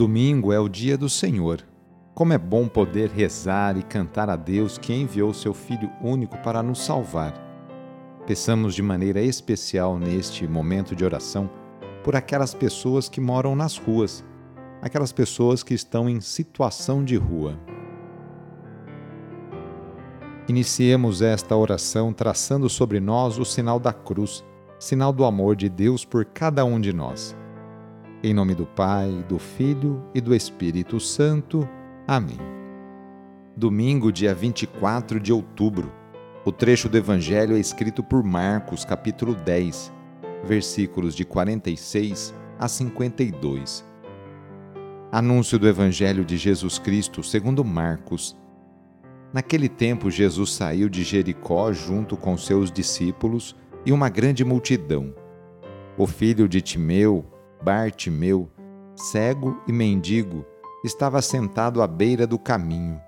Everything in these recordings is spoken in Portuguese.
Domingo é o dia do Senhor. Como é bom poder rezar e cantar a Deus que enviou seu Filho único para nos salvar. Peçamos de maneira especial neste momento de oração por aquelas pessoas que moram nas ruas, aquelas pessoas que estão em situação de rua. Iniciemos esta oração traçando sobre nós o sinal da cruz, sinal do amor de Deus por cada um de nós. Em nome do Pai, do Filho e do Espírito Santo. Amém. Domingo, dia 24 de outubro. O trecho do Evangelho é escrito por Marcos, capítulo 10, versículos de 46 a 52. Anúncio do Evangelho de Jesus Cristo segundo Marcos. Naquele tempo, Jesus saiu de Jericó junto com seus discípulos e uma grande multidão. O filho de Timeu, Bartimeu, cego e mendigo, estava sentado à beira do caminho.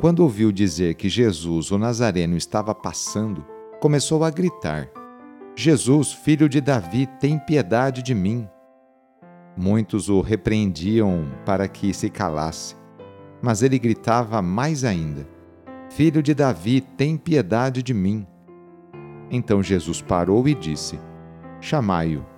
Quando ouviu dizer que Jesus, o Nazareno, estava passando, começou a gritar: Jesus, filho de Davi, tem piedade de mim. Muitos o repreendiam para que se calasse, mas ele gritava mais ainda: Filho de Davi, tem piedade de mim. Então Jesus parou e disse: Chamai-o.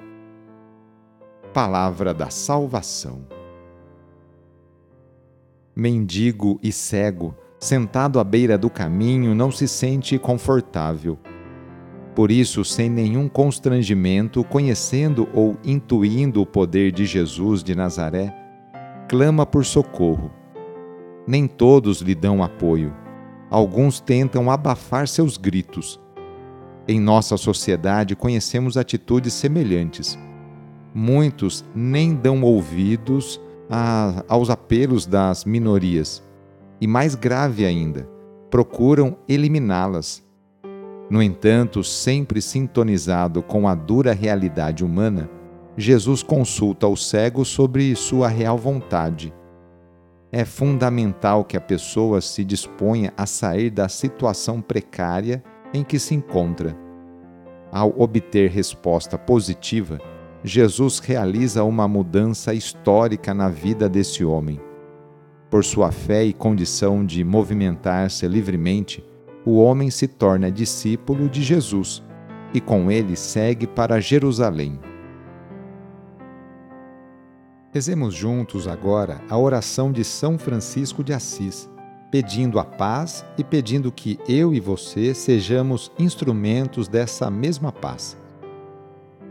palavra da salvação. Mendigo e cego, sentado à beira do caminho, não se sente confortável. Por isso, sem nenhum constrangimento, conhecendo ou intuindo o poder de Jesus de Nazaré, clama por socorro. Nem todos lhe dão apoio. Alguns tentam abafar seus gritos. Em nossa sociedade, conhecemos atitudes semelhantes muitos nem dão ouvidos a, aos apelos das minorias. E mais grave ainda, procuram eliminá-las. No entanto, sempre sintonizado com a dura realidade humana, Jesus consulta o cego sobre sua real vontade. É fundamental que a pessoa se disponha a sair da situação precária em que se encontra. Ao obter resposta positiva, Jesus realiza uma mudança histórica na vida desse homem. Por sua fé e condição de movimentar-se livremente, o homem se torna discípulo de Jesus e com ele segue para Jerusalém. Rezemos juntos agora a oração de São Francisco de Assis, pedindo a paz e pedindo que eu e você sejamos instrumentos dessa mesma paz.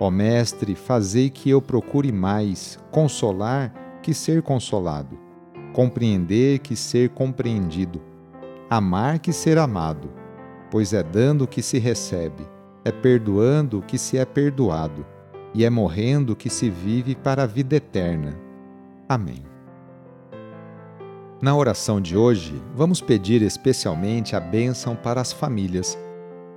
Ó Mestre, fazei que eu procure mais consolar que ser consolado, compreender que ser compreendido, amar que ser amado, pois é dando que se recebe, é perdoando que se é perdoado, e é morrendo que se vive para a vida eterna. Amém. Na oração de hoje, vamos pedir especialmente a bênção para as famílias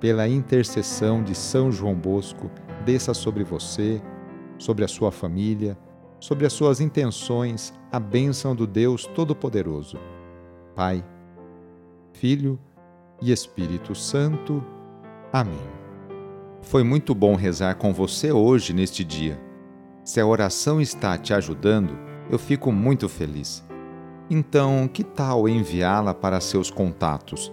Pela intercessão de São João Bosco, desça sobre você, sobre a sua família, sobre as suas intenções, a bênção do Deus Todo-Poderoso. Pai, Filho e Espírito Santo. Amém. Foi muito bom rezar com você hoje neste dia. Se a oração está te ajudando, eu fico muito feliz. Então, que tal enviá-la para seus contatos,